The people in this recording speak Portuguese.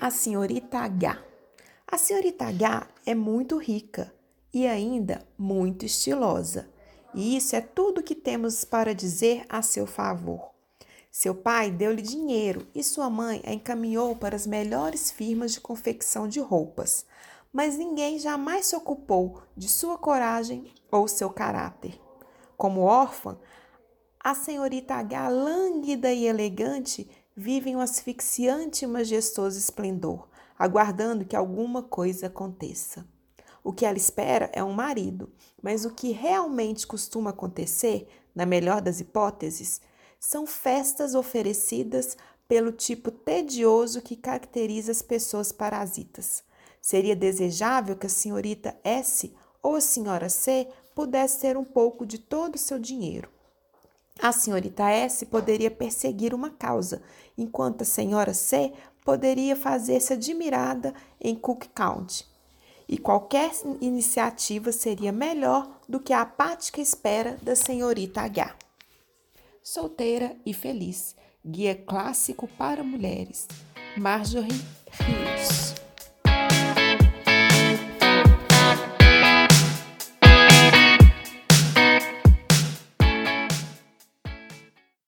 a senhorita H. A senhorita H é muito rica e ainda muito estilosa. E isso é tudo que temos para dizer a seu favor. Seu pai deu-lhe dinheiro e sua mãe a encaminhou para as melhores firmas de confecção de roupas, mas ninguém jamais se ocupou de sua coragem ou seu caráter. Como órfã, a senhorita H, lânguida e elegante, vive em um asfixiante e majestoso esplendor, aguardando que alguma coisa aconteça. O que ela espera é um marido, mas o que realmente costuma acontecer, na melhor das hipóteses, são festas oferecidas pelo tipo tedioso que caracteriza as pessoas parasitas. Seria desejável que a senhorita S ou a senhora C pudesse ter um pouco de todo o seu dinheiro. A senhorita S poderia perseguir uma causa, enquanto a senhora C poderia fazer-se admirada em Cook County. E qualquer iniciativa seria melhor do que a apática espera da senhorita H. Solteira e feliz, guia clássico para mulheres. Marjorie Rios.